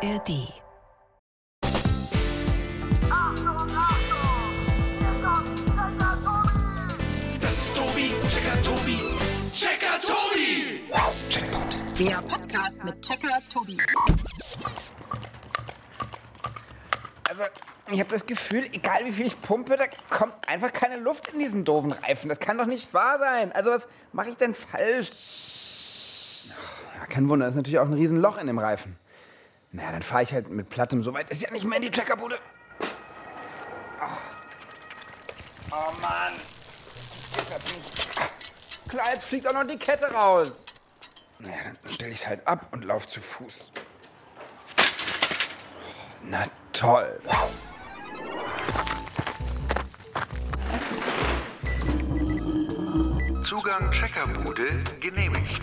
ARD. Das ist Tobi, Checker Tobi, Checker Tobi. Checkpoint. Der Podcast mit Checker Tobi. Also, ich habe das Gefühl, egal wie viel ich pumpe, da kommt einfach keine Luft in diesen doofen Reifen. Das kann doch nicht wahr sein. Also, was mache ich denn falsch? Ja, kein Wunder, das ist natürlich auch ein Riesenloch in dem Reifen. Naja, dann fahre ich halt mit Plattem so weit. Ist ja nicht mehr in die Checkerbude. Oh, oh Mann. Geht das nicht. Klar, jetzt fliegt auch noch die Kette raus. Naja, dann stelle ich es halt ab und laufe zu Fuß. Na toll. Zugang Checkerbude genehmigt.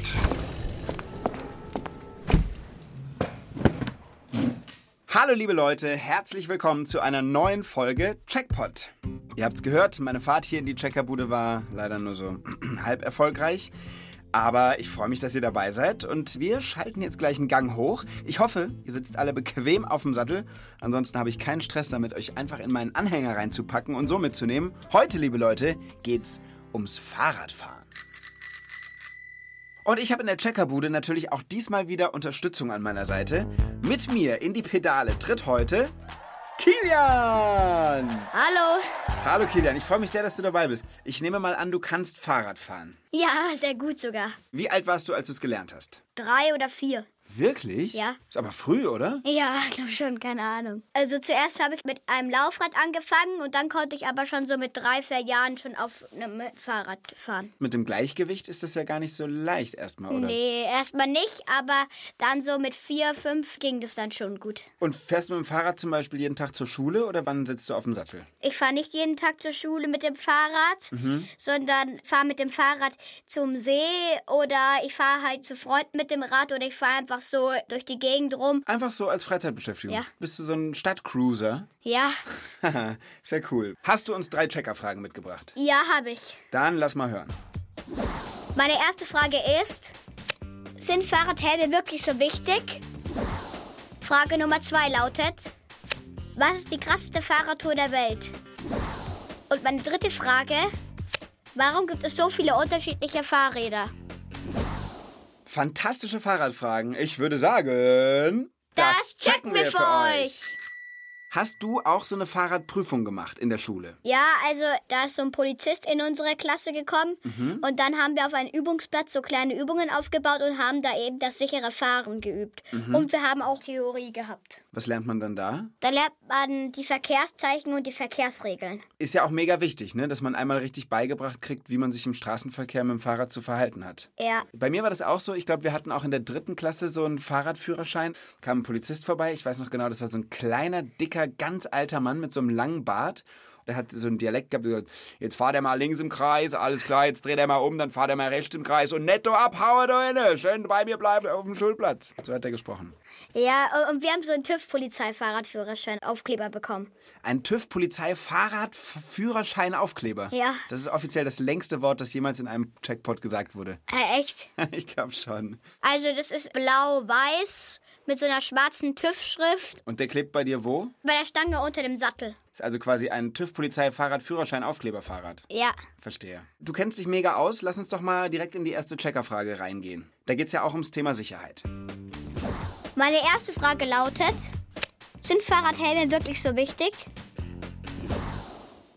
Hallo liebe Leute, herzlich willkommen zu einer neuen Folge Checkpot. Ihr habt's gehört, meine Fahrt hier in die Checkerbude war leider nur so halb erfolgreich. Aber ich freue mich, dass ihr dabei seid und wir schalten jetzt gleich einen Gang hoch. Ich hoffe, ihr sitzt alle bequem auf dem Sattel. Ansonsten habe ich keinen Stress damit, euch einfach in meinen Anhänger reinzupacken und so mitzunehmen. Heute, liebe Leute, geht's ums Fahrradfahren. Und ich habe in der Checkerbude natürlich auch diesmal wieder Unterstützung an meiner Seite. Mit mir in die Pedale tritt heute Kilian! Hallo. Hallo Kilian, ich freue mich sehr, dass du dabei bist. Ich nehme mal an, du kannst Fahrrad fahren. Ja, sehr gut sogar. Wie alt warst du, als du es gelernt hast? Drei oder vier. Wirklich? Ja. Ist aber früh, oder? Ja, glaube schon, keine Ahnung. Also zuerst habe ich mit einem Laufrad angefangen und dann konnte ich aber schon so mit drei, vier Jahren schon auf einem Fahrrad fahren. Mit dem Gleichgewicht ist das ja gar nicht so leicht erstmal, oder? Nee, erstmal nicht, aber dann so mit vier, fünf ging das dann schon gut. Und fährst du mit dem Fahrrad zum Beispiel jeden Tag zur Schule oder wann sitzt du auf dem Sattel? Ich fahre nicht jeden Tag zur Schule mit dem Fahrrad, sondern fahre mit dem Fahrrad zum See oder ich fahre halt zu Freunden mit dem Rad oder ich fahre einfach so durch die Gegend rum. Einfach so als Freizeitbeschäftigung. Ja. Bist du so ein Stadtcruiser? Ja, sehr cool. Hast du uns drei Checkerfragen mitgebracht? ja, habe ich. Dann lass mal hören. Meine erste Frage ist, sind Fahrradhelme wirklich so wichtig? Frage Nummer zwei lautet, was ist die krasseste Fahrradtour der Welt? Und meine dritte Frage, warum gibt es so viele unterschiedliche Fahrräder? Fantastische Fahrradfragen. Ich würde sagen. Das checken wir für euch. Hast du auch so eine Fahrradprüfung gemacht in der Schule? Ja, also da ist so ein Polizist in unsere Klasse gekommen und dann haben wir auf einem Übungsplatz so kleine Übungen aufgebaut und haben da eben das sichere Fahren geübt. Und wir haben auch Theorie gehabt. Was lernt man dann da? Da lernt man die Verkehrszeichen und die Verkehrsregeln. Ist ja auch mega wichtig, ne? dass man einmal richtig beigebracht kriegt, wie man sich im Straßenverkehr mit dem Fahrrad zu verhalten hat. Ja. Bei mir war das auch so. Ich glaube, wir hatten auch in der dritten Klasse so einen Fahrradführerschein. Kam ein Polizist vorbei. Ich weiß noch genau, das war so ein kleiner, dicker, ganz alter Mann mit so einem langen Bart. Der hat so einen Dialekt gehabt. Jetzt fahrt er mal links im Kreis, alles klar, jetzt dreht er mal um, dann fahrt er mal rechts im Kreis und netto abhauen inne. Schön bei mir bleiben auf dem Schulplatz. So hat er gesprochen. Ja, und wir haben so einen TÜV-Polizei-Fahrradführerschein Aufkleber bekommen. Ein TÜV-Polizei-Fahrradführerschein-Aufkleber. Ja. Das ist offiziell das längste Wort, das jemals in einem Checkpot gesagt wurde. Äh, echt? ich glaube schon. Also das ist blau-weiß mit so einer schwarzen TÜV-Schrift Und der klebt bei dir wo? bei der Stange unter dem Sattel. Ist also quasi ein TÜV-Polizei-Fahrradführerschein-Aufkleberfahrrad. Ja. Verstehe. Du kennst dich mega aus. Lass uns doch mal direkt in die erste Checkerfrage reingehen. Da geht es ja auch ums Thema Sicherheit. Meine erste Frage lautet, sind Fahrradhelme wirklich so wichtig?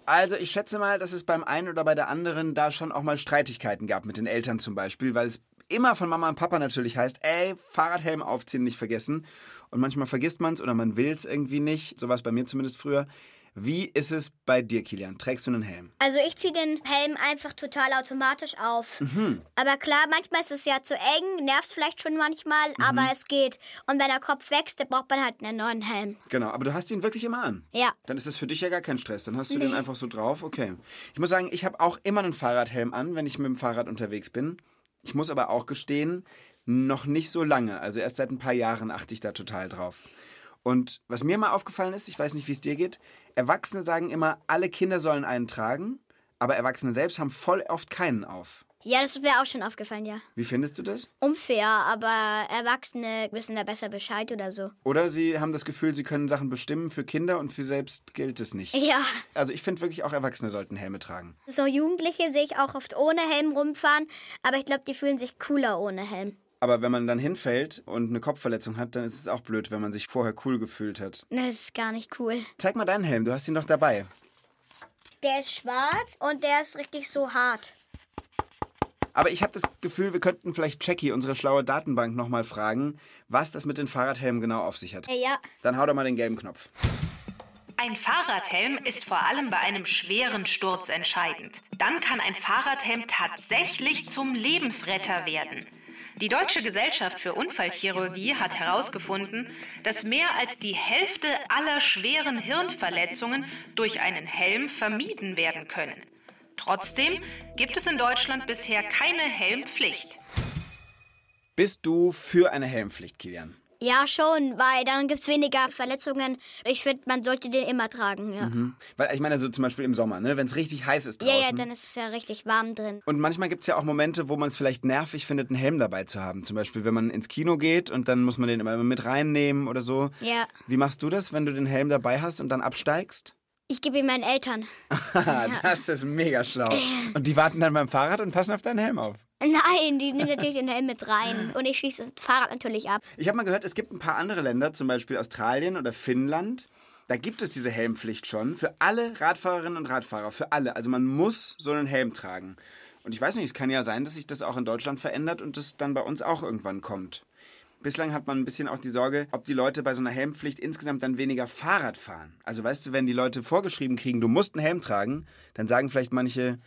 Also ich schätze mal, dass es beim einen oder bei der anderen da schon auch mal Streitigkeiten gab mit den Eltern zum Beispiel, weil es immer von Mama und Papa natürlich heißt, ey, Fahrradhelm aufziehen nicht vergessen. Und manchmal vergisst man es oder man will es irgendwie nicht. So war es bei mir zumindest früher. Wie ist es bei dir, Kilian? Trägst du einen Helm? Also ich ziehe den Helm einfach total automatisch auf. Aber klar, manchmal ist es ja zu eng, nervt vielleicht schon manchmal, aber es geht. Und wenn der Kopf wächst, dann braucht man halt einen neuen Helm. Genau, aber du hast ihn wirklich immer an. Ja. Dann ist das für dich ja gar kein Stress. Dann hast du den einfach so drauf. Okay. Ich muss sagen, ich habe auch immer einen Fahrradhelm an, wenn ich mit dem Fahrrad unterwegs bin. Ich muss aber auch gestehen, noch nicht so lange. Also erst seit ein paar Jahren achte ich da total drauf. Und was mir mal aufgefallen ist, ich weiß nicht, wie es dir geht, Erwachsene sagen immer, alle Kinder sollen einen tragen, aber Erwachsene selbst haben voll oft keinen auf. Ja, das ist mir auch schon aufgefallen, ja. Wie findest du das? Unfair, aber Erwachsene wissen da besser Bescheid oder so. Oder sie haben das Gefühl, sie können Sachen bestimmen für Kinder und für selbst gilt es nicht. Ja. Also ich finde wirklich auch Erwachsene sollten Helme tragen. So Jugendliche sehe ich auch oft ohne Helm rumfahren, aber ich glaube, die fühlen sich cooler ohne Helm. Aber wenn man dann hinfällt und eine Kopfverletzung hat, dann ist es auch blöd, wenn man sich vorher cool gefühlt hat. Das ist gar nicht cool. Zeig mal deinen Helm, du hast ihn doch dabei. Der ist schwarz und der ist richtig so hart. Aber ich habe das Gefühl, wir könnten vielleicht Jackie, unsere schlaue Datenbank, nochmal fragen, was das mit den Fahrradhelmen genau auf sich hat. Äh, Ja, Dann hau doch mal den gelben Knopf. Ein Fahrradhelm ist vor allem bei einem schweren Sturz entscheidend. Dann kann ein Fahrradhelm tatsächlich zum Lebensretter werden. Die Deutsche Gesellschaft für Unfallchirurgie hat herausgefunden, dass mehr als die Hälfte aller schweren Hirnverletzungen durch einen Helm vermieden werden können. Trotzdem gibt es in Deutschland bisher keine Helmpflicht. Bist du für eine Helmpflicht, Kilian? ja schon, weil dann gibt es weniger Verletzungen. Ich finde, man sollte den immer tragen, ja. Weil ich meine, so zum Beispiel im Sommer, ne? wenn es richtig heiß ist Ja, draußen. ja, dann ist es ja richtig warm drin. und manchmal gibt es ja auch Momente, wo man es vielleicht nervig findet, einen Helm dabei zu haben. Zum Beispiel, wenn man ins Kino geht und dann muss man den immer mit reinnehmen oder so. Ja. Wie machst du das, wenn du den Helm dabei hast und dann absteigst? Ich gebe ihn meinen Eltern. Das ist mega schlau. Und die warten dann beim Fahrrad und passen auf deinen Helm auf. Nein, die nehmen natürlich den Helm mit rein. Und ich schließe das Fahrrad natürlich ab. Ich habe mal gehört, es gibt ein paar andere Länder, zum Beispiel Australien oder Finnland. Da gibt es diese Helmpflicht schon für alle Radfahrerinnen und Radfahrer, für alle. Also man muss so einen Helm tragen. Und ich weiß nicht, es kann ja sein, dass sich das auch in Deutschland verändert und das dann bei uns auch irgendwann kommt. Bislang hat man ein bisschen auch die Sorge, ob die Leute bei so einer Helmpflicht insgesamt dann weniger Fahrrad fahren. Also weißt du, wenn die Leute vorgeschrieben kriegen, du musst einen Helm tragen, dann sagen vielleicht manche,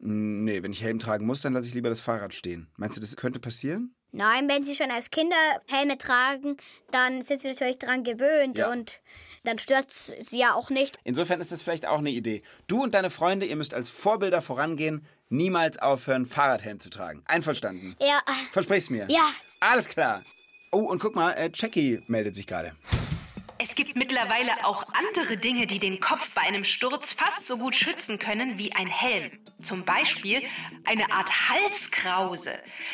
"Mm, nee, wenn ich Helm tragen muss, dann lasse ich lieber das Fahrrad stehen. Meinst du, das könnte passieren? Nein, wenn sie schon als Kinder Helme tragen, dann sind sie natürlich dran gewöhnt Ja. und dann stört sie ja auch nicht. Insofern ist das vielleicht auch eine Idee. Du und deine Freunde, ihr müsst als Vorbilder vorangehen, niemals aufhören, Fahrradhelm zu tragen. Einverstanden? Ja, Versprich's mir. Ja. Alles klar. Oh, und guck mal, äh, Jackie meldet sich gerade. Es gibt mittlerweile auch andere Dinge, die den Kopf bei einem Sturz fast so gut schützen können wie ein Helm. Zum Beispiel eine Art Halskrause.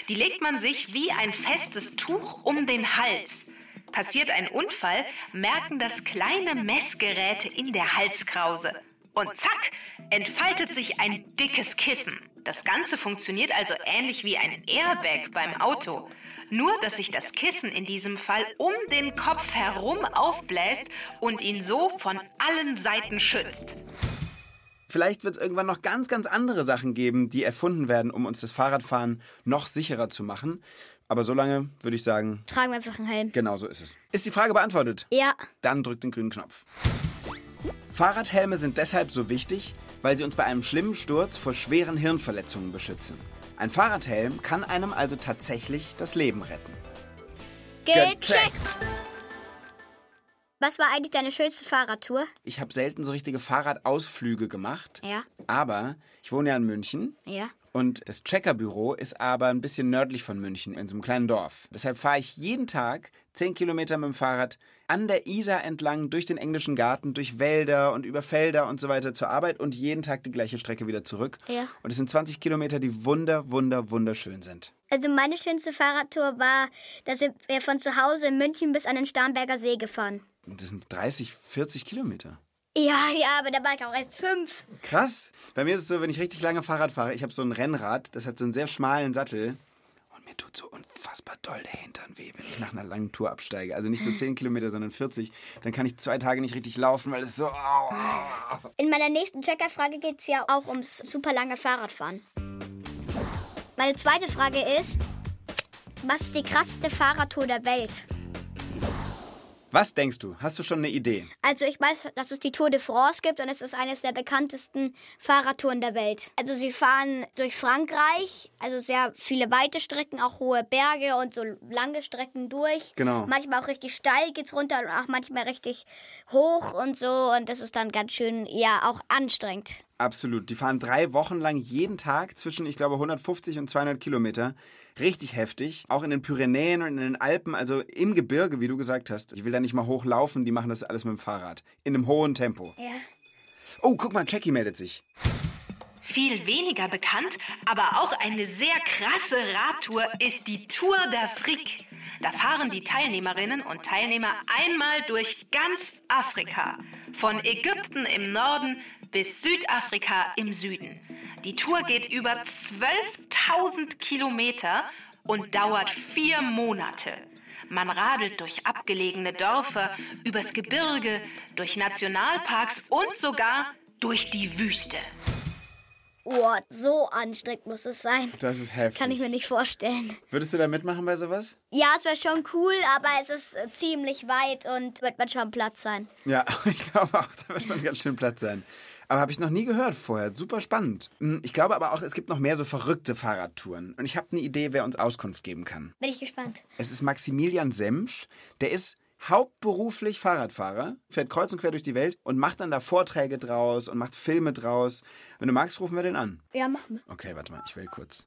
Die legt man sich wie ein festes Tuch um den Hals. Passiert ein Unfall, merken das kleine Messgeräte in der Halskrause. Und zack, entfaltet sich ein dickes Kissen. Das Ganze funktioniert also ähnlich wie ein Airbag beim Auto. Nur, dass sich das Kissen in diesem Fall um den Kopf herum aufbläst und ihn so von allen Seiten schützt. Vielleicht wird es irgendwann noch ganz, ganz andere Sachen geben, die erfunden werden, um uns das Fahrradfahren noch sicherer zu machen. Aber solange würde ich sagen, tragen wir einfach einen Helm. genau so ist es. Ist die Frage beantwortet? Ja, Dann drückt den grünen Knopf. Fahrradhelme sind deshalb so wichtig, weil sie uns bei einem schlimmen Sturz vor schweren Hirnverletzungen beschützen. Ein Fahrradhelm kann einem also tatsächlich das Leben retten. gecheckt. Was war eigentlich deine schönste Fahrradtour? Ich habe selten so richtige Fahrradausflüge gemacht, Ja, aber ich wohne ja in München ja. und das Checkerbüro ist aber ein bisschen nördlich von München, in so einem kleinen Dorf. Deshalb fahre ich jeden Tag 10 Kilometer mit dem Fahrrad an der Isar entlang, durch den englischen Garten, durch Wälder und über Felder und so weiter zur Arbeit und jeden Tag die gleiche Strecke wieder zurück. Ja. Und es sind 20 Kilometer, die wunder, wunder, wunderschön sind. Also meine schönste Fahrradtour war, da sind wir von zu Hause in München bis an den Starnberger See gefahren. Das sind 30, 40 Kilometer. Ja, ja, aber da war ich auch erst fünf. Krass. Bei mir ist es so, wenn ich richtig lange Fahrrad fahre, ich habe so ein Rennrad, das hat so einen sehr schmalen Sattel. Mir tut so unfassbar doll der Hintern weh, wenn ich nach einer langen Tour absteige. Also nicht so 10 Kilometer, sondern 40. Dann kann ich zwei Tage nicht richtig laufen, weil es so... Au. In meiner nächsten Checkerfrage geht es ja auch ums super lange Fahrradfahren. Meine zweite Frage ist, was ist die krasseste Fahrradtour der Welt? Was denkst du? Hast du schon eine Idee? Also ich weiß, dass es die Tour de France gibt und es ist eines der bekanntesten Fahrradtouren der Welt. Also sie fahren durch Frankreich, also sehr viele weite Strecken, auch hohe Berge und so lange Strecken durch. Genau. Manchmal auch richtig steil geht's runter und auch manchmal richtig hoch und so und das ist dann ganz schön, ja, auch anstrengend. Absolut. Die fahren drei Wochen lang jeden Tag zwischen, ich glaube, 150 und 200 Kilometer. Richtig heftig. Auch in den Pyrenäen und in den Alpen, also im Gebirge, wie du gesagt hast. Ich will da nicht mal hochlaufen, die machen das alles mit dem Fahrrad. In einem hohen Tempo. Ja. Oh, guck mal, Jackie meldet sich. Viel weniger bekannt, aber auch eine sehr krasse Radtour ist die Tour d'Afrique. Da fahren die Teilnehmerinnen und Teilnehmer einmal durch ganz Afrika. Von Ägypten im Norden bis Südafrika im Süden. Die Tour geht über 12.000 Kilometer und dauert vier Monate. Man radelt durch abgelegene Dörfer, übers Gebirge, durch Nationalparks und sogar durch die Wüste. Oh, so anstrengend muss es sein. Das ist heftig. Kann ich mir nicht vorstellen. Würdest du da mitmachen bei sowas? Ja, es wäre schon cool, aber es ist äh, ziemlich weit und wird man schon Platz sein. Ja, ich glaube auch, da wird man ganz schön Platz sein. Aber habe ich noch nie gehört vorher. Super spannend. Hm, Ich glaube aber auch, es gibt noch mehr so verrückte Fahrradtouren. Und ich habe eine Idee, wer uns Auskunft geben kann. Bin ich gespannt. Es ist Maximilian Semsch. Der ist hauptberuflich Fahrradfahrer, fährt kreuz und quer durch die Welt und macht dann da Vorträge draus und macht Filme draus. Wenn du magst, rufen wir den an. Ja, machen wir. Okay, warte mal, ich will kurz.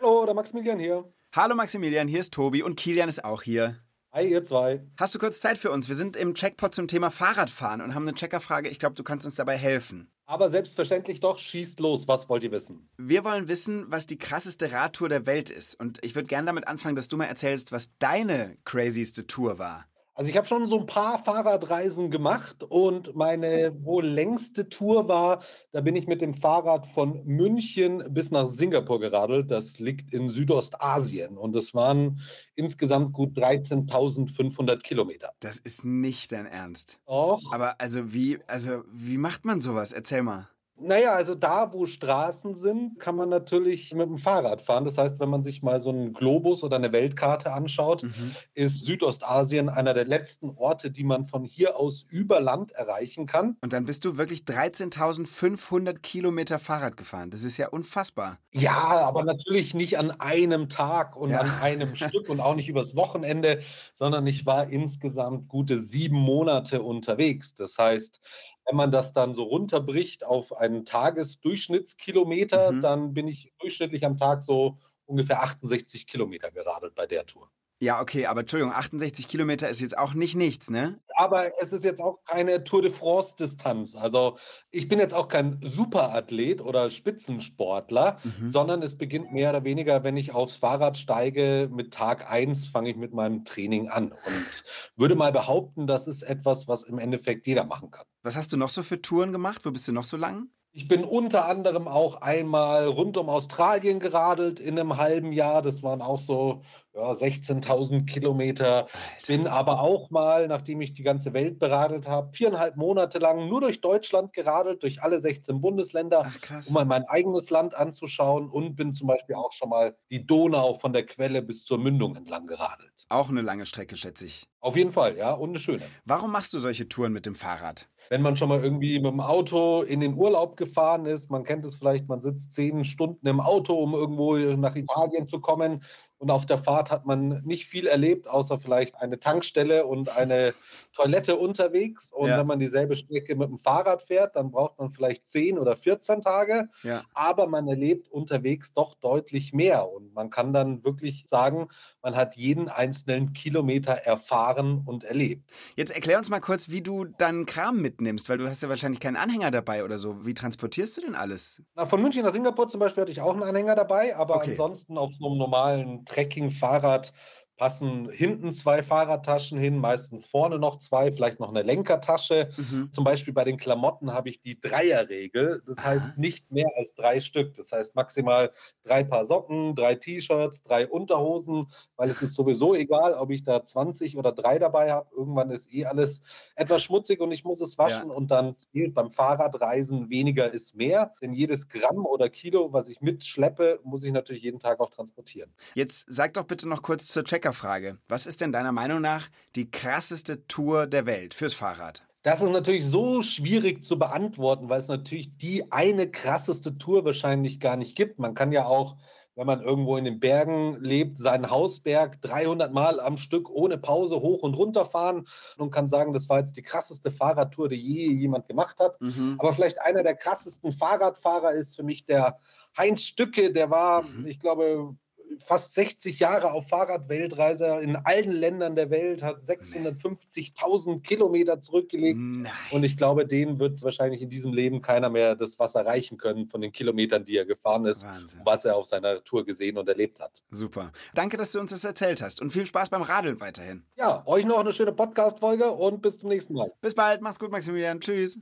Hallo, der Maximilian hier. Hallo Maximilian, hier ist Tobi und Kilian ist auch hier. Hi, ihr zwei. Hast du kurz Zeit für uns? Wir sind im Checkpot zum Thema Fahrradfahren und haben eine Checkerfrage. Ich glaube, du kannst uns dabei helfen. Aber selbstverständlich doch, schießt los. Was wollt ihr wissen? Wir wollen wissen, was die krasseste Radtour der Welt ist. Und ich würde gerne damit anfangen, dass du mal erzählst, was deine crazyste Tour war. Also ich habe schon so ein paar Fahrradreisen gemacht und meine wohl längste Tour war, da bin ich mit dem Fahrrad von München bis nach Singapur geradelt. Das liegt in Südostasien und es waren insgesamt gut 13.500 Kilometer. Das ist nicht dein Ernst. Och. Aber also wie, also wie macht man sowas? Erzähl mal. Naja, also da, wo Straßen sind, kann man natürlich mit dem Fahrrad fahren. Das heißt, wenn man sich mal so einen Globus oder eine Weltkarte anschaut, Mhm. ist Südostasien einer der letzten Orte, die man von hier aus über Land erreichen kann. Und dann bist du wirklich 13.500 Kilometer Fahrrad gefahren. Das ist ja unfassbar. Ja, aber natürlich nicht an einem Tag und Ja. an einem Stück und auch nicht übers Wochenende, sondern ich war insgesamt gute sieben Monate unterwegs. Das heißt, wenn man das dann so runterbricht auf einen Tagesdurchschnittskilometer, Mhm. dann bin ich durchschnittlich am Tag so ungefähr 68 Kilometer geradelt bei der Tour. Ja, okay, aber Entschuldigung, 68 Kilometer ist jetzt auch nicht nichts, ne? Aber es ist jetzt auch keine Tour de France-Distanz. Also ich bin jetzt auch kein Superathlet oder Spitzensportler, Mhm. sondern es beginnt mehr oder weniger, wenn ich aufs Fahrrad steige, mit Tag 1 fange ich mit meinem Training an und würde mal behaupten, das ist etwas, was im Endeffekt jeder machen kann. Was hast du noch so für Touren gemacht? Wo bist du noch so lang? Ich bin unter anderem auch einmal rund um Australien geradelt in einem halben Jahr. Das waren auch so ja, 16.000 Kilometer. Bin aber auch mal, nachdem ich die ganze Welt beradelt habe, viereinhalb Monate lang nur durch Deutschland geradelt, durch alle 16 Bundesländer, Ach um mal mein eigenes Land anzuschauen und bin zum Beispiel auch schon mal die Donau von der Quelle bis zur Mündung entlang geradelt. Auch eine lange Strecke, schätze ich. Auf jeden Fall, ja, und eine schöne. Warum machst du solche Touren mit dem Fahrrad? Wenn man schon mal irgendwie mit dem Auto in den Urlaub gefahren ist, man kennt es vielleicht, man sitzt zehn Stunden im Auto, um irgendwo nach Italien zu kommen und auf der Fahrt hat man nicht viel erlebt, außer vielleicht eine Tankstelle und eine Toilette unterwegs. Und Ja. wenn man dieselbe Strecke mit dem Fahrrad fährt, dann braucht man vielleicht 10 oder 14 Tage. Ja. Aber man erlebt unterwegs doch deutlich mehr. Und man kann dann wirklich sagen, man hat jeden einzelnen Kilometer erfahren und erlebt. Jetzt erklär uns mal kurz, wie du deinen Kram mitnimmst, weil du hast ja wahrscheinlich keinen Anhänger dabei oder so. Wie transportierst du denn alles? Na, von München nach Singapur zum Beispiel hatte ich auch einen Anhänger dabei, aber Okay. ansonsten auf so einem normalen Trekking-Fahrrad passen hinten zwei Fahrradtaschen hin, meistens vorne noch zwei, vielleicht noch eine Lenkertasche. Mhm. Zum Beispiel bei den Klamotten habe ich die Dreierregel. Das Aha. heißt nicht mehr als drei Stück. Das heißt maximal drei Paar Socken, drei T-Shirts, drei Unterhosen, weil es ist sowieso egal, ob ich da 20 oder drei dabei habe. Irgendwann ist eh alles etwas schmutzig und ich muss es waschen. Und dann zählt beim Fahrradreisen weniger ist mehr. Denn jedes Gramm oder Kilo, was ich mitschleppe, muss ich natürlich jeden Tag auch transportieren. Jetzt sag doch bitte noch kurz zur Checkerfrage. Was ist denn deiner Meinung nach die krasseste Tour der Welt fürs Fahrrad? Das ist natürlich so schwierig zu beantworten, weil es natürlich die eine krasseste Tour wahrscheinlich gar nicht gibt. Man kann ja auch, wenn man irgendwo in den Bergen lebt, seinen Hausberg 300 Mal am Stück ohne Pause hoch und runter fahren und kann sagen, das war jetzt die krasseste Fahrradtour, die je jemand gemacht hat. Mhm. Aber vielleicht einer der krassesten Fahrradfahrer ist für mich der Heinz Stücke. Der war, Mhm. ich glaube, fast 60 Jahre auf Fahrradweltreise in allen Ländern der Welt, hat 650.000 Kilometer zurückgelegt. Nein. Und ich glaube, dem wird wahrscheinlich in diesem Leben keiner mehr das Wasser reichen können von den Kilometern, die er gefahren ist, Wahnsinn. was er auf seiner Tour gesehen und erlebt hat. Super. Danke, dass du uns das erzählt hast und viel Spaß beim Radeln weiterhin. Ja, euch noch eine schöne Podcast-Folge und bis zum nächsten Mal. Bis bald, mach's gut, Maximilian. Tschüss.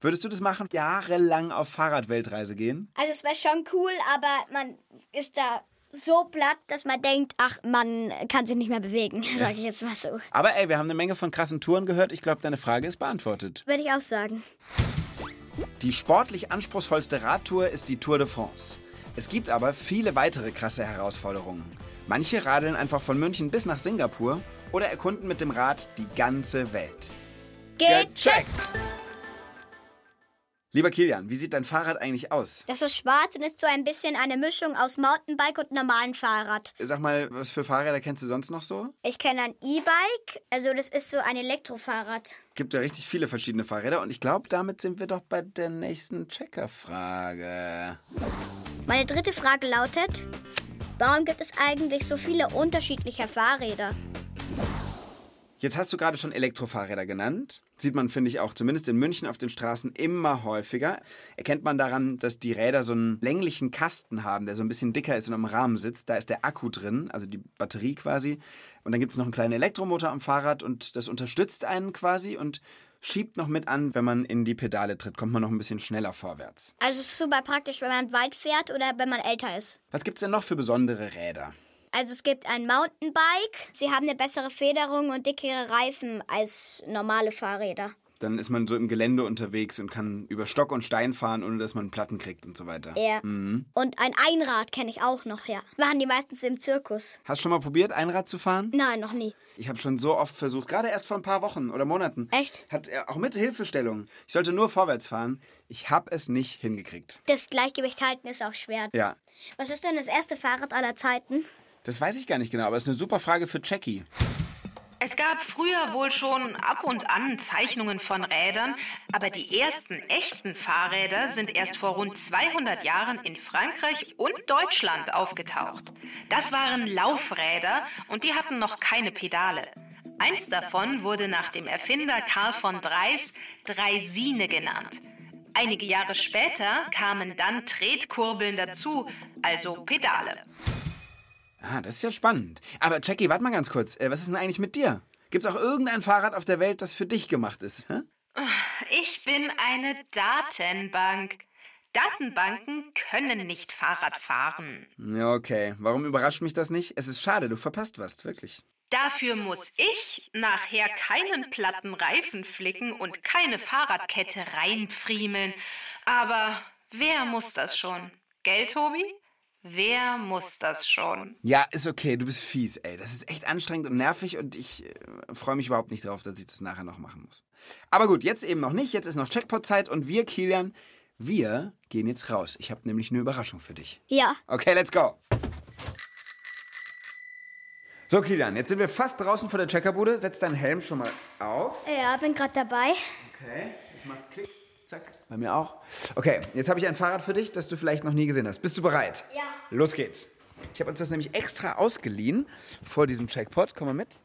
Würdest du das machen? Jahrelang auf Fahrradweltreise gehen? Also es wäre schon cool, aber man ist da so platt, dass man denkt, ach, man kann sich nicht mehr bewegen, sage ich jetzt mal so. Aber ey, wir haben eine Menge von krassen Touren gehört. Ich glaube, deine Frage ist beantwortet. Würde ich auch sagen. Die sportlich anspruchsvollste Radtour ist die Tour de France. Es gibt aber viele weitere krasse Herausforderungen. Manche radeln einfach von München bis nach Singapur oder erkunden mit dem Rad die ganze Welt. Gecheckt! Lieber Kilian, wie sieht dein Fahrrad eigentlich aus? Das ist schwarz und ist so ein bisschen eine Mischung aus Mountainbike und normalem Fahrrad. Sag mal, was für Fahrräder kennst du sonst noch so? Ich kenne ein E-Bike, also das ist so ein Elektrofahrrad. Gibt ja richtig viele verschiedene Fahrräder und ich glaube, damit sind wir doch bei der nächsten Checker-Frage. Meine dritte Frage lautet, warum gibt es eigentlich so viele unterschiedliche Fahrräder? Jetzt hast du gerade schon Elektrofahrräder genannt. Sieht man, finde ich, auch zumindest in München auf den Straßen immer häufiger. Erkennt man daran, dass die Räder so einen länglichen Kasten haben, der so ein bisschen dicker ist und am Rahmen sitzt. Da ist der Akku drin, also die Batterie quasi. Und dann gibt es noch einen kleinen Elektromotor am Fahrrad und das unterstützt einen quasi und schiebt noch mit an, wenn man in die Pedale tritt, kommt man noch ein bisschen schneller vorwärts. Also es ist super praktisch, wenn man weit fährt oder wenn man älter ist. Was gibt's denn noch für besondere Räder? Also es gibt ein Mountainbike. Sie haben eine bessere Federung und dickere Reifen als normale Fahrräder. Dann ist man so im Gelände unterwegs und kann über Stock und Stein fahren, ohne dass man Platten kriegt und so weiter. Ja. Und ein Einrad kenne ich auch noch, ja. Machen die meistens im Zirkus. Hast du schon mal probiert, Einrad zu fahren? Nein, noch nie. Ich habe schon so oft versucht, gerade erst vor ein paar Wochen oder Monaten. Echt? Hat auch mit Hilfestellung. Ich sollte nur vorwärts fahren. Ich habe es nicht hingekriegt. Das Gleichgewicht halten ist auch schwer. Ja, Was ist denn das erste Fahrrad aller Zeiten? Das weiß ich gar nicht genau, aber es ist eine super Frage für Jackie. Es gab früher wohl schon ab und an Zeichnungen von Rädern, aber die ersten echten Fahrräder sind erst vor rund 200 Jahren in Frankreich und Deutschland aufgetaucht. Das waren Laufräder und die hatten noch keine Pedale. Eins davon wurde nach dem Erfinder Karl von Dreis Dreisine genannt. Einige Jahre später kamen dann Tretkurbeln dazu, also Pedale. Ah, das ist ja spannend. Aber Jackie, warte mal ganz kurz. Äh, was ist denn eigentlich mit dir? Gibt's auch irgendein Fahrrad auf der Welt, das für dich gemacht ist? Hä? Ich bin eine Datenbank. Datenbanken können nicht Fahrrad fahren. Ja, okay. Warum überrascht mich das nicht? Es ist schade, du verpasst was, wirklich. Dafür muss ich nachher keinen platten Reifen flicken und keine Fahrradkette reinpfriemeln. Aber wer muss das schon? Gell, Tobi? Wer muss das schon? Ja, ist okay, du bist fies, ey. Das ist echt anstrengend und nervig und ich äh, freue mich überhaupt nicht drauf, dass ich das nachher noch machen muss. Aber gut, jetzt eben noch nicht. Jetzt ist noch Checkpot-Zeit und wir, Kilian, wir gehen jetzt raus. Ich habe nämlich eine Überraschung für dich. Ja. Okay, let's go. So, Kilian, jetzt sind wir fast draußen vor der Checkerbude. Setz deinen Helm schon mal auf. Ja, bin gerade dabei. Okay, jetzt macht's Klick. Zack. Bei mir auch. Okay, jetzt habe ich ein Fahrrad für dich, das du vielleicht noch nie gesehen hast. Bist du bereit? Ja. Los geht's. Ich habe uns das nämlich extra ausgeliehen vor diesem Checkpot. Komm mal mit.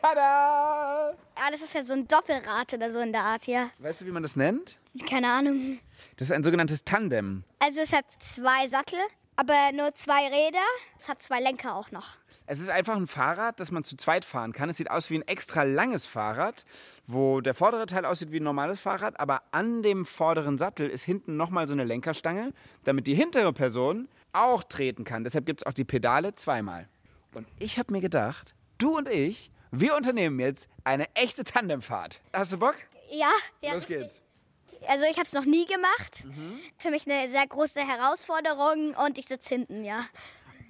Tada! Ja, das ist ja so ein Doppelrad oder so in der Art, ja. Weißt du, wie man das nennt? Keine Ahnung. Das ist ein sogenanntes Tandem. Also es hat zwei Sattel, aber nur zwei Räder. Es hat zwei Lenker auch noch. Es ist einfach ein Fahrrad, das man zu zweit fahren kann. Es sieht aus wie ein extra langes Fahrrad, wo der vordere Teil aussieht wie ein normales Fahrrad, aber an dem vorderen Sattel ist hinten nochmal so eine Lenkerstange, damit die hintere Person auch treten kann. Deshalb gibt es auch die Pedale zweimal. Und ich habe mir gedacht, du und ich, wir unternehmen jetzt eine echte Tandemfahrt. Hast du Bock? Ja, ja. Los geht's. Also ich habe es noch nie gemacht. Für mich eine sehr große Herausforderung und ich sitze hinten, ja.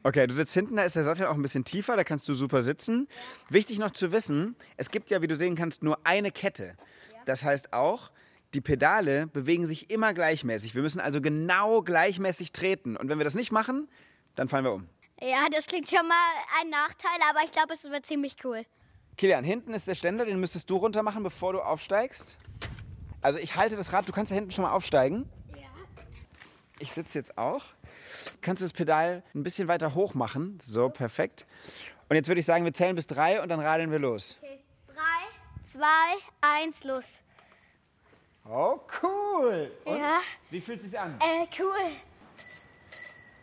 Okay, du sitzt hinten, da ist der Sattel auch ein bisschen tiefer, da kannst du super sitzen. Wichtig noch zu wissen, es gibt ja, wie du sehen kannst, nur eine Kette. Das heißt auch, die Pedale bewegen sich immer gleichmäßig. Wir müssen also genau gleichmäßig treten. Und wenn wir das nicht machen, dann fallen wir um. Ja, das klingt schon mal ein Nachteil, aber ich glaube, es wird ziemlich cool. Kilian, hinten ist der Ständer, den müsstest du runter machen, bevor du aufsteigst. Also ich halte das Rad, du kannst da hinten schon mal aufsteigen. Ja. Ich sitze jetzt auch. Kannst du das Pedal ein bisschen weiter hoch machen? So, perfekt. Und jetzt würde ich sagen, wir zählen bis drei und dann radeln wir los. Drei, zwei, eins, los. Oh, cool. Und Ja. wie fühlt es sich an? Äh, cool.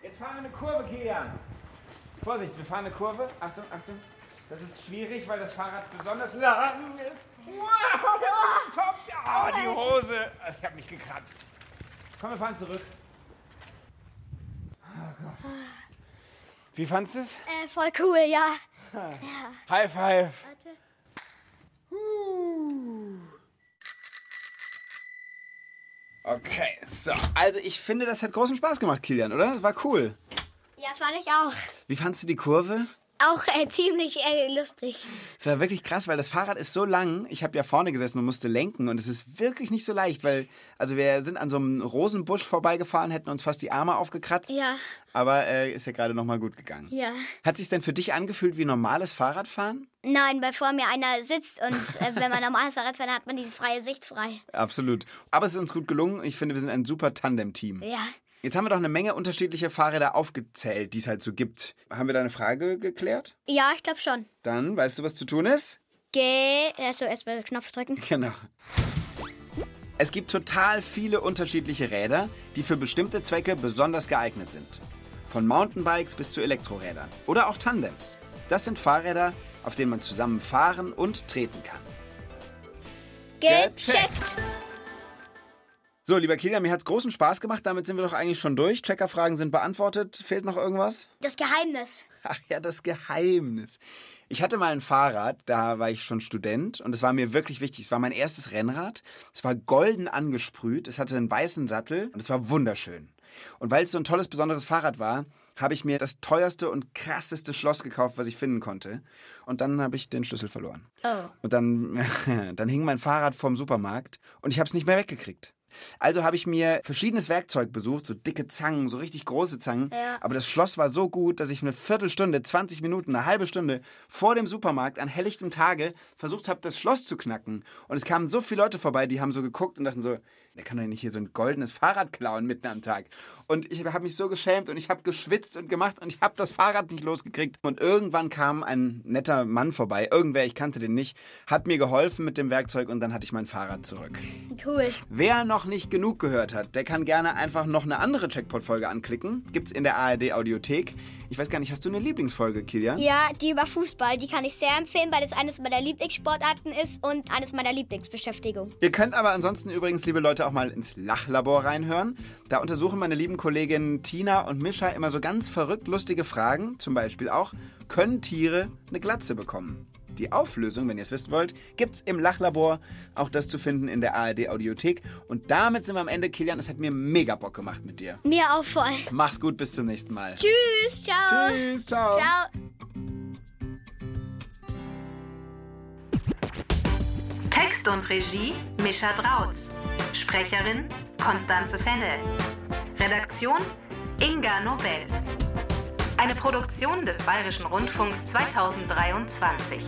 Jetzt fahren wir eine Kurve, Kilian. Vorsicht, wir fahren eine Kurve. Achtung, Achtung. Das ist schwierig, weil das Fahrrad besonders lang ist. Wow, top. Oh, die Hose. Also, Ich habe mich gekratzt. Komm, wir fahren zurück. Wie fandest du es? Äh, voll cool, ja. High five. Warte. Okay, so. Also ich finde, das hat großen Spaß gemacht, Kilian, oder? Das war cool. Ja, fand ich auch. Wie fandst du die Kurve? Auch äh, ziemlich äh, lustig. Es war wirklich krass, weil das Fahrrad ist so lang. Ich habe ja vorne gesessen und musste lenken und es ist wirklich nicht so leicht, weil also wir sind an so einem Rosenbusch vorbeigefahren, hätten uns fast die Arme aufgekratzt. Ja. Aber äh, ist ja gerade noch mal gut gegangen. Ja. Hat sich denn für dich angefühlt wie normales Fahrradfahren? Nein, weil vor mir einer sitzt und äh, wenn man normales Fahrrad fährt, hat man diese freie Sicht frei. Absolut. Aber es ist uns gut gelungen. Ich finde, wir sind ein super Tandem-Team. Ja. Jetzt haben wir doch eine Menge unterschiedliche Fahrräder aufgezählt, die es halt so gibt. Haben wir deine Frage geklärt? Ja, ich glaube schon. Dann weißt du, was zu tun ist? Geh. Also erstmal Knopf drücken. Genau. Es gibt total viele unterschiedliche Räder, die für bestimmte Zwecke besonders geeignet sind. Von Mountainbikes bis zu Elektrorädern. Oder auch Tandems. Das sind Fahrräder, auf denen man zusammen fahren und treten kann. Gecheckt. So, lieber Kilian, mir hat's großen Spaß gemacht. Damit sind wir doch eigentlich schon durch. Checkerfragen sind beantwortet. Fehlt noch irgendwas? Das Geheimnis. Ach ja, das Geheimnis. Ich hatte mal ein Fahrrad, da war ich schon Student und es war mir wirklich wichtig. Es war mein erstes Rennrad. Es war golden angesprüht, es hatte einen weißen Sattel und es war wunderschön. Und weil es so ein tolles, besonderes Fahrrad war, habe ich mir das teuerste und krasseste Schloss gekauft, was ich finden konnte. Und dann habe ich den Schlüssel verloren. Oh. Und dann, dann hing mein Fahrrad vorm Supermarkt und ich habe es nicht mehr weggekriegt. Also habe ich mir verschiedenes Werkzeug besucht, so dicke Zangen, so richtig große Zangen. Ja. Aber das Schloss war so gut, dass ich eine Viertelstunde, 20 Minuten, eine halbe Stunde vor dem Supermarkt an helllichtem Tage versucht habe, das Schloss zu knacken. Und es kamen so viele Leute vorbei, die haben so geguckt und dachten so, der kann doch nicht hier so ein goldenes Fahrrad klauen mitten am Tag. Und ich habe mich so geschämt und ich habe geschwitzt und gemacht und ich habe das Fahrrad nicht losgekriegt. Und irgendwann kam ein netter Mann vorbei, irgendwer, ich kannte den nicht, hat mir geholfen mit dem Werkzeug und dann hatte ich mein Fahrrad zurück. Cool. Wer noch nicht genug gehört hat, der kann gerne einfach noch eine andere Checkpot-Folge anklicken. Gibt's in der ARD-Audiothek. Ich weiß gar nicht, hast du eine Lieblingsfolge, Kilian? Ja, die über Fußball, die kann ich sehr empfehlen, weil das eines meiner Lieblingssportarten ist und eines meiner Lieblingsbeschäftigungen. Ihr könnt aber ansonsten übrigens, liebe Leute, auch mal ins Lachlabor reinhören. Da untersuchen meine lieben Kolleginnen Tina und Mischa immer so ganz verrückt lustige Fragen. Zum Beispiel auch, können Tiere eine Glatze bekommen? Die Auflösung, wenn ihr es wissen wollt, gibt's im Lachlabor. Auch das zu finden in der ARD-Audiothek. Und damit sind wir am Ende, Kilian. Es hat mir mega Bock gemacht mit dir. Mir auch voll. Mach's gut, bis zum nächsten Mal. Tschüss, ciao. Tschüss, ciao. Ciao. Text und Regie Mischa Drautz. Sprecherin Konstanze Fennel. Redaktion Inga Nobel. Eine Produktion des Bayerischen Rundfunks 2023.